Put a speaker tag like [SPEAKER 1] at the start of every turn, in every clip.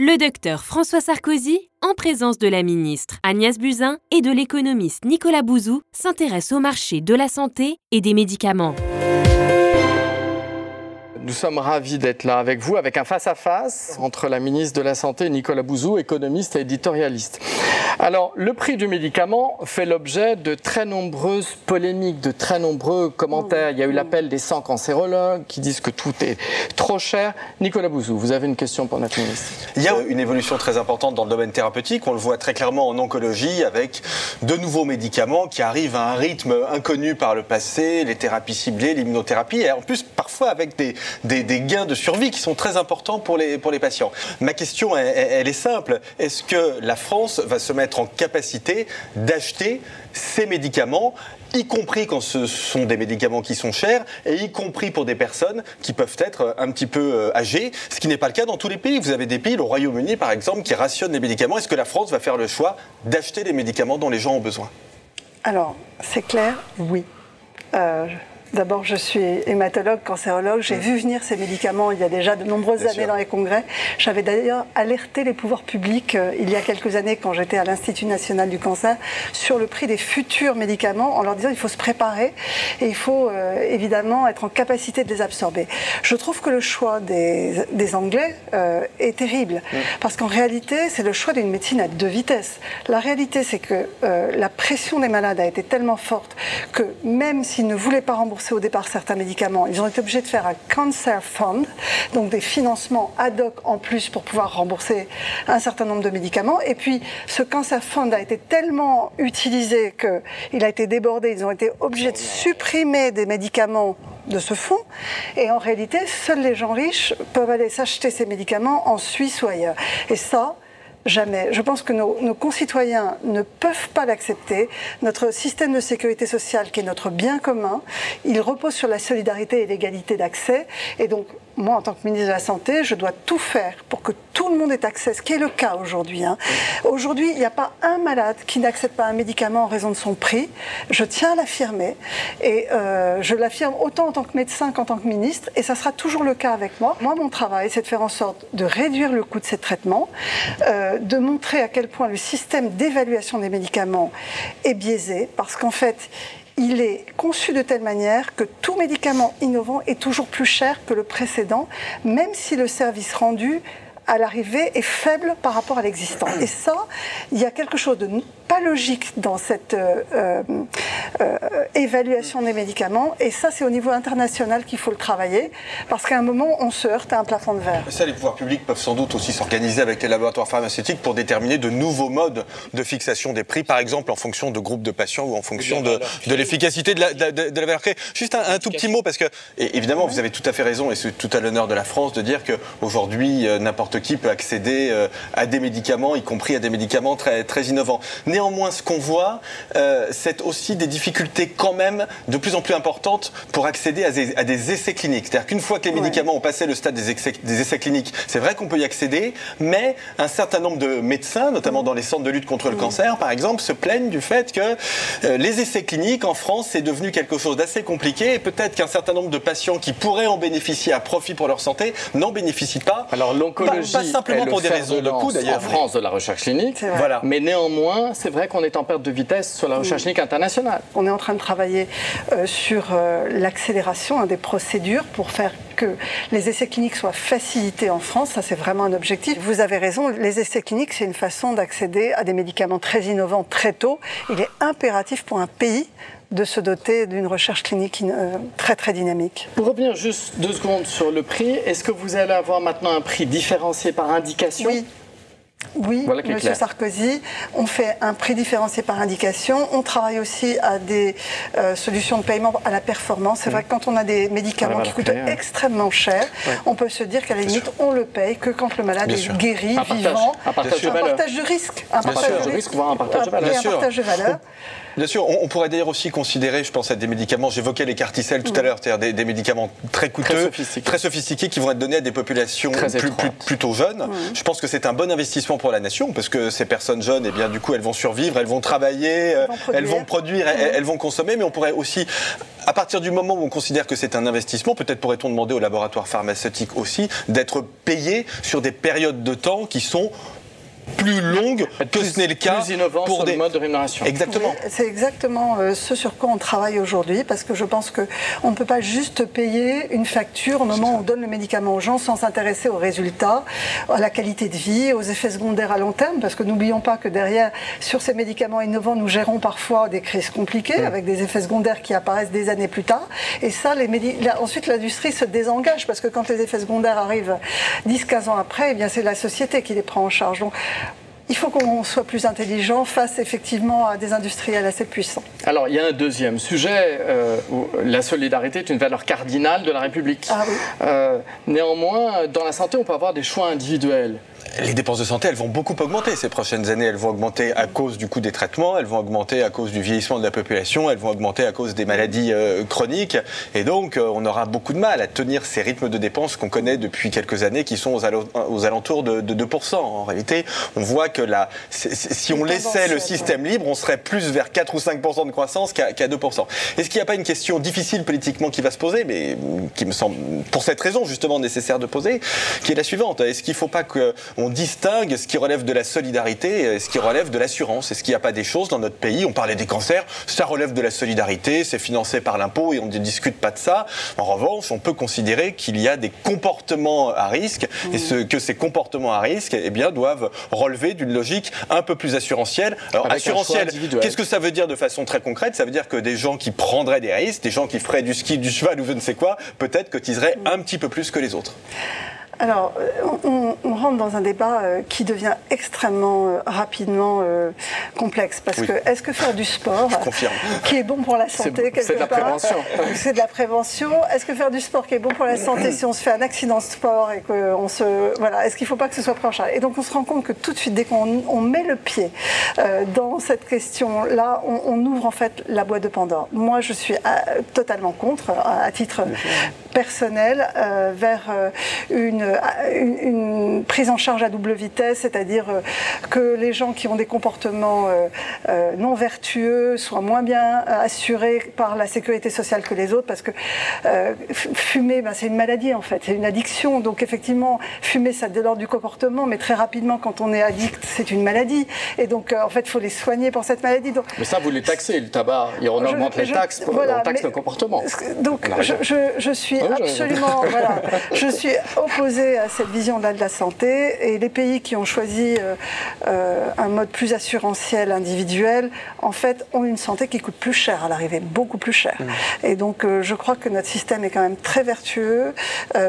[SPEAKER 1] Le docteur François Sarkozy, en présence de la ministre Agnès Buzyn et de l'économiste Nicolas Bouzou, s'intéresse au marché de la santé et des médicaments.
[SPEAKER 2] Nous sommes ravis d'être là avec vous, avec un face-à-face entre la ministre de la Santé, Nicolas Bouzou, économiste et éditorialiste. Alors, le prix du médicament fait l'objet de très nombreuses polémiques, de très nombreux commentaires. Il y a eu l'appel des 100 cancérologues qui disent que tout est trop cher. Nicolas Bouzou, vous avez une question pour notre ministre
[SPEAKER 3] Il y a une évolution très importante dans le domaine thérapeutique. On le voit très clairement en oncologie avec de nouveaux médicaments qui arrivent à un rythme inconnu par le passé, les thérapies ciblées, l'immunothérapie, et en plus avec des, gains de survie qui sont très importants pour les, patients. Ma question, elle, est simple. Est-ce que la France va se mettre en capacité d'acheter ces médicaments y compris quand ce sont des médicaments qui sont chers, et y compris pour des personnes qui peuvent être un petit peu euh, âgées, ce qui n'est pas le cas dans tous les pays. Vous avez des pays, le Royaume-Uni par exemple, qui rationnent les médicaments. Est-ce que la France va faire le choix d'acheter les médicaments dont les gens ont besoin?
[SPEAKER 4] Alors, c'est clair, oui. Euh, D'abord, je suis hématologue, cancérologue. J'ai vu venir ces médicaments il y a déjà de nombreuses années dans les congrès. J'avais d'ailleurs alerté les pouvoirs publics euh, il y a quelques années quand j'étais à l'Institut national du cancer sur le prix des futurs médicaments en leur disant qu'il faut se préparer et il faut euh, évidemment être en capacité de les absorber. Je trouve que le choix des, Anglais euh, est terrible parce qu'en réalité, c'est le choix d'une médecine à deux vitesses. La réalité, c'est que la pression des malades a été tellement forte que même s'ils ne voulaient pas rembourser au départ certains médicaments. Ils ont été obligés de faire un Cancer Fund, donc des financements ad hoc en plus pour pouvoir rembourser un certain nombre de médicaments. Et puis, ce Cancer Fund a été tellement utilisé qu'il a été débordé. Ils ont été obligés de supprimer des médicaments de ce fonds. Et en réalité, seuls les gens riches peuvent aller s'acheter ces médicaments en Suisse ou ailleurs. Et ça, Jamais. Je pense que nos, concitoyens ne peuvent pas l'accepter. Notre système de sécurité sociale, qui est notre bien commun, il repose sur la solidarité et l'égalité d'accès. Et donc, moi, en tant que ministre de la Santé, je dois tout faire pour que tout le monde ait accès, ce qui est le cas aujourd'hui. Hein. Aujourd'hui, il n'y a pas un malade qui n'accepte pas un médicament en raison de son prix. Je tiens à l'affirmer. Et euh, je l'affirme autant en tant que médecin qu'en tant que ministre. Et ça sera toujours le cas avec moi. Moi, mon travail, c'est de faire en sorte de réduire le coût de ces traitements, euh, de montrer à quel point le système d'évaluation des médicaments est biaisé, parce qu'en fait, il est conçu de telle manière que tout médicament innovant est toujours plus cher que le précédent, même si le service rendu à l'arrivée est faible par rapport à l'existant. Et ça, il y a quelque chose de pas logique dans cette euh, euh, euh, évaluation des médicaments. Et ça, c'est au niveau international qu'il faut le travailler, parce qu'à un moment, on se heurte à un plafond de verre.
[SPEAKER 3] ça, les pouvoirs publics peuvent sans doute aussi s'organiser avec les laboratoires pharmaceutiques pour déterminer de nouveaux modes de fixation des prix, par exemple en fonction de groupes de patients ou en fonction de, de l'efficacité de la, de, de la valeur créée. Juste un, tout petit mot, parce que, évidemment, vous avez tout à fait raison, et c'est tout à l'honneur de la France de dire qu'aujourd'hui, n'importe qui peut accéder à des médicaments, y compris à des médicaments très, très innovants. Néanmoins, ce qu'on voit, euh, c'est aussi des difficultés quand même de plus en plus importantes pour accéder à des, essais cliniques. C'est-à-dire qu'une fois que les médicaments ont passé le stade des essais, cliniques, c'est vrai qu'on peut y accéder, mais un certain nombre de médecins, notamment dans les centres de lutte contre le cancer, par exemple, se plaignent du fait que euh, les essais cliniques en France, c'est devenu quelque chose d'assez compliqué et peut-être qu'un certain nombre de patients qui pourraient en bénéficier à profit pour leur santé n'en bénéficient pas.
[SPEAKER 2] Alors l'oncologie, pas, simplement pour des raisons de coût d'ailleurs. En France, de la recherche clinique. Voilà. Mais néanmoins, c'est vrai qu'on est en perte de vitesse sur la recherche clinique internationale.
[SPEAKER 4] On est en train de travailler euh, sur euh, l'accélération hein, des procédures pour faire que les essais cliniques soient facilités en France. Ça, c'est vraiment un objectif. Vous avez raison, les essais cliniques, c'est une façon d'accéder à des médicaments très innovants très tôt. Il est impératif pour un pays de se doter d'une recherche clinique euh, très très dynamique.
[SPEAKER 2] Pour revenir juste deux secondes sur le prix, est-ce que vous allez avoir maintenant un prix différencié par indication?
[SPEAKER 4] Oui. Oui, Monsieur Sarkozy, on fait un prix différencié par indication. On travaille aussi à des euh, solutions de paiement à la performance. C'est vrai que quand on a des médicaments qui coûtent extrêmement cher, on peut se dire qu'à la limite, on le paye que quand le malade est guéri, vivant.
[SPEAKER 2] Un partage,
[SPEAKER 4] de, partage de risque.
[SPEAKER 2] Un partage de risque, voire un partage de valeur.
[SPEAKER 4] Un partage de valeur.
[SPEAKER 3] Bien sûr, on, pourrait d'ailleurs aussi considérer, je pense à des médicaments, j'évoquais les carticelles tout à mm. l'heure, c'est-à-dire des, médicaments très coûteux, très sophistiqués. qui vont être donnés à des populations plutôt jeunes. Mm. Je pense que c'est un bon investissement pour la nation, parce que ces personnes jeunes, eh bien, du coup, elles vont survivre, elles vont travailler, elles vont produire, elles, vont consommer, mais on pourrait aussi, à partir du moment où on considère que c'est un investissement, peut-être pourrait-on demander aux laboratoires pharmaceutiques aussi d'être payés sur des périodes de temps qui sont plus longue que ce n'est le cas
[SPEAKER 2] pour des modes de rémunération.
[SPEAKER 3] Exactement.
[SPEAKER 4] c'est exactement euh, ce sur quoi on travaille aujourd'hui parce que je pense que on ne peut pas juste payer une facture au moment où on donne le médicament aux gens sans s'intéresser aux résultats, à la qualité de vie, aux effets secondaires à long terme parce que n'oublions pas que derrière sur ces médicaments innovants nous gérons parfois des crises compliquées avec des effets secondaires qui apparaissent des années plus tard et ça les ensuite l'industrie se désengage parce que quand les effets secondaires arrivent 10-15 ans après, eh bien c'est la société qui les prend en charge. Donc il faut qu'on soit plus intelligent face effectivement à des industriels assez puissants.
[SPEAKER 2] Alors il y a un deuxième sujet, euh, où la solidarité est une valeur cardinale de la République.
[SPEAKER 4] Ah oui.
[SPEAKER 2] euh, néanmoins, dans la santé, on peut avoir des choix individuels
[SPEAKER 3] les dépenses de santé, elles vont beaucoup augmenter ces prochaines années. Elles vont augmenter à cause du coût des traitements, elles vont augmenter à cause du vieillissement de la population, elles vont augmenter à cause des maladies euh, chroniques. Et donc, euh, on aura beaucoup de mal à tenir ces rythmes de dépenses qu'on connaît depuis quelques années, qui sont aux, alentours de, 2%. En réalité, on voit que si on laissait le système libre, on serait plus vers 4 ou 5% de croissance qu'à 2%. Est-ce qu'il n'y a pas une question difficile politiquement qui va se poser, mais qui me semble, pour cette raison justement, nécessaire de poser, qui est la suivante Est-ce qu'il ne faut pas que on distingue ce qui relève de la solidarité et ce qui relève de l'assurance. Est-ce qu'il n'y a pas des choses dans notre pays On parlait des cancers, ça relève de la solidarité, c'est financé par l'impôt et on ne discute pas de ça. En revanche, on peut considérer qu'il y a des comportements à risque et ce, que ces comportements à risque eh bien, doivent relever d'une logique un peu plus assurantielle. Alors, assurantielle, qu'est-ce que ça veut dire de façon très concrète? Ça veut dire que des gens qui prendraient des risques, des gens qui feraient du ski, du cheval ou je ne sais quoi, peut-être cotiseraient un petit peu plus que les autres.
[SPEAKER 4] Alors, on, rentre dans un débat euh, qui devient extrêmement euh, rapidement euh, complexe. Parce que est-ce que faire du sport, qui est bon pour la santé,
[SPEAKER 2] c'est de la prévention,
[SPEAKER 4] c'est de la prévention. Est-ce que faire du sport qui est bon pour la santé, si on se fait un accident de sport et qu'on se, voilà, est-ce qu'il ne faut pas que ce soit pris en charge? Et donc, on se rend compte que tout de suite, dès qu'on met le pied dans cette question-là, on, ouvre en fait la boîte de Pandore. Moi, je suis totalement contre, à titre personnel, vers une une, prise en charge à double vitesse, c'est-à-dire euh, que les gens qui ont des comportements euh, euh, non vertueux soient moins bien assurés par la sécurité sociale que les autres, parce que fumer, ben, c'est une maladie en fait, c'est une addiction. Donc effectivement, fumer, ça l'ordre du comportement, mais très rapidement, quand on est addict, c'est une maladie. Et donc en fait, il faut les soigner pour cette maladie. Donc,
[SPEAKER 2] mais ça, vous les taxez, le tabac, et on augmente les taxes, on taxe le comportement.
[SPEAKER 4] Donc je, je, suis absolument, voilà, je suis opposée à cette vision-là de la santé et les pays qui ont choisi euh, euh, un mode plus assurantiel, individuel, en fait, ont une santé qui coûte plus cher à l'arrivée, beaucoup plus cher. Mmh. Et donc, euh, je crois que notre système est quand même très vertueux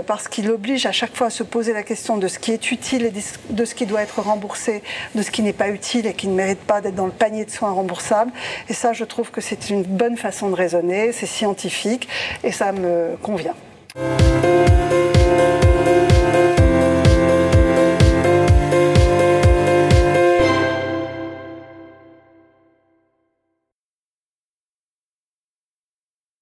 [SPEAKER 4] parce qu'il oblige à chaque fois à se poser la question de ce qui est utile et de ce qui doit être remboursé, de ce qui n'est pas utile et qui ne mérite pas d'être dans le panier de soins remboursables. Et ça, je trouve que c'est une bonne façon de raisonner, c'est scientifique et ça me convient.